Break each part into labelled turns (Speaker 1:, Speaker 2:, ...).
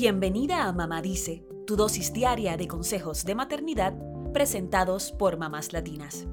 Speaker 1: Bienvenida a Mamá Dice, tu dosis diaria de consejos de maternidad presentados por mamás latinas.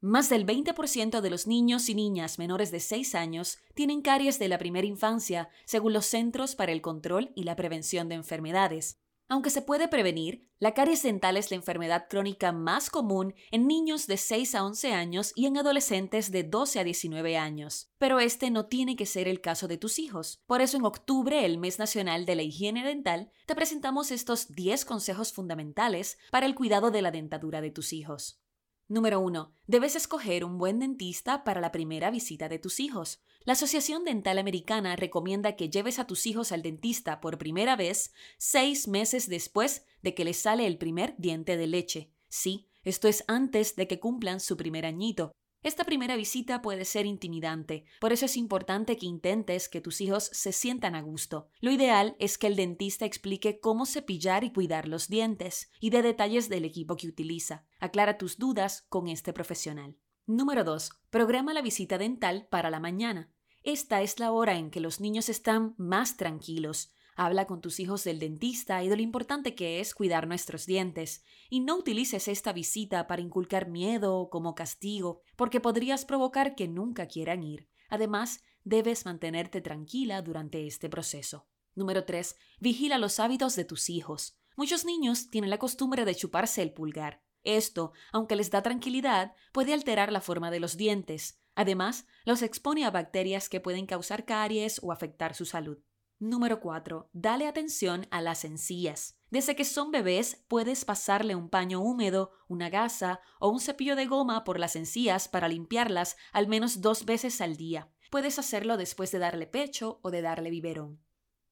Speaker 1: Más del 20% de los niños y niñas menores de 6 años tienen caries de la primera infancia, según los Centros para el Control y la Prevención de Enfermedades. Aunque se puede prevenir, la caries dental es la enfermedad crónica más común en niños de 6 a 11 años y en adolescentes de 12 a 19 años. Pero este no tiene que ser el caso de tus hijos. Por eso en octubre, el mes nacional de la higiene dental, te presentamos estos 10 consejos fundamentales para el cuidado de la dentadura de tus hijos. Número 1. Debes escoger un buen dentista para la primera visita de tus hijos. La Asociación Dental Americana recomienda que lleves a tus hijos al dentista por primera vez seis meses después de que les sale el primer diente de leche. Sí, esto es antes de que cumplan su primer añito. Esta primera visita puede ser intimidante, por eso es importante que intentes que tus hijos se sientan a gusto. Lo ideal es que el dentista explique cómo cepillar y cuidar los dientes y dé detalles del equipo que utiliza. Aclara tus dudas con este profesional. Número 2. Programa la visita dental para la mañana. Esta es la hora en que los niños están más tranquilos, Habla con tus hijos del dentista y de lo importante que es cuidar nuestros dientes. Y no utilices esta visita para inculcar miedo como castigo, porque podrías provocar que nunca quieran ir. Además, debes mantenerte tranquila durante este proceso. Número 3. Vigila los hábitos de tus hijos. Muchos niños tienen la costumbre de chuparse el pulgar. Esto, aunque les da tranquilidad, puede alterar la forma de los dientes. Además, los expone a bacterias que pueden causar caries o afectar su salud. Número 4. Dale atención a las encías. Desde que son bebés, puedes pasarle un paño húmedo, una gasa o un cepillo de goma por las encías para limpiarlas al menos dos veces al día. Puedes hacerlo después de darle pecho o de darle biberón.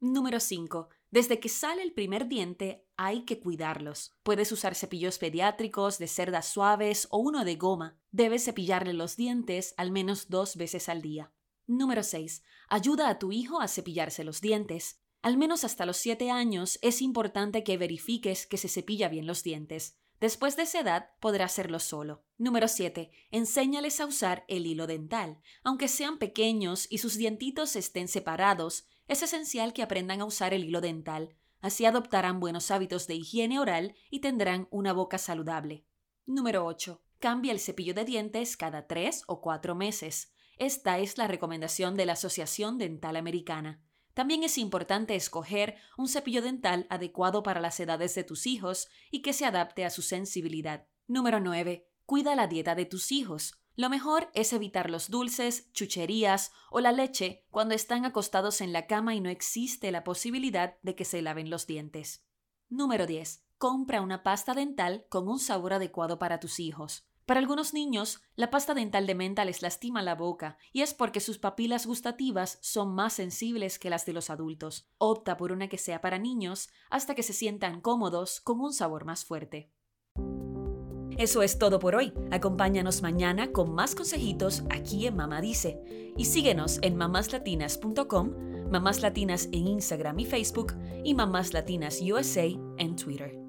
Speaker 1: Número 5. Desde que sale el primer diente, hay que cuidarlos. Puedes usar cepillos pediátricos de cerdas suaves o uno de goma. Debes cepillarle los dientes al menos dos veces al día. Número 6. Ayuda a tu hijo a cepillarse los dientes. Al menos hasta los 7 años es importante que verifiques que se cepilla bien los dientes. Después de esa edad podrá hacerlo solo. Número 7. Enséñales a usar el hilo dental. Aunque sean pequeños y sus dientitos estén separados, es esencial que aprendan a usar el hilo dental. Así adoptarán buenos hábitos de higiene oral y tendrán una boca saludable. Número 8. Cambia el cepillo de dientes cada 3 o 4 meses. Esta es la recomendación de la Asociación Dental Americana. También es importante escoger un cepillo dental adecuado para las edades de tus hijos y que se adapte a su sensibilidad. Número 9. Cuida la dieta de tus hijos. Lo mejor es evitar los dulces, chucherías o la leche cuando están acostados en la cama y no existe la posibilidad de que se laven los dientes. Número 10. Compra una pasta dental con un sabor adecuado para tus hijos. Para algunos niños, la pasta dental de menta les lastima la boca y es porque sus papilas gustativas son más sensibles que las de los adultos. Opta por una que sea para niños hasta que se sientan cómodos con un sabor más fuerte. Eso es todo por hoy. Acompáñanos mañana con más consejitos aquí en Mamá Dice. Y síguenos en mamáslatinas.com, Mamás Latinas en Instagram y Facebook y Mamás Latinas USA en Twitter.